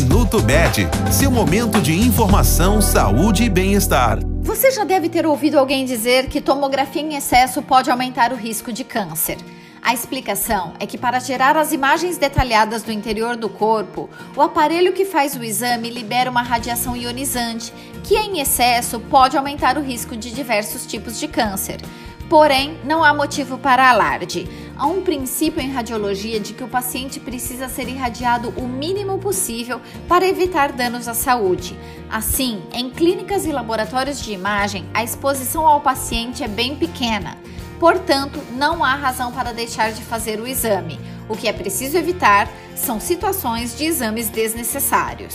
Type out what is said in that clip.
Minuto Med, seu momento de informação, saúde e bem-estar. Você já deve ter ouvido alguém dizer que tomografia em excesso pode aumentar o risco de câncer. A explicação é que, para gerar as imagens detalhadas do interior do corpo, o aparelho que faz o exame libera uma radiação ionizante, que em excesso pode aumentar o risco de diversos tipos de câncer. Porém, não há motivo para alarde. Há um princípio em radiologia de que o paciente precisa ser irradiado o mínimo possível para evitar danos à saúde. Assim, em clínicas e laboratórios de imagem, a exposição ao paciente é bem pequena. Portanto, não há razão para deixar de fazer o exame. O que é preciso evitar são situações de exames desnecessários.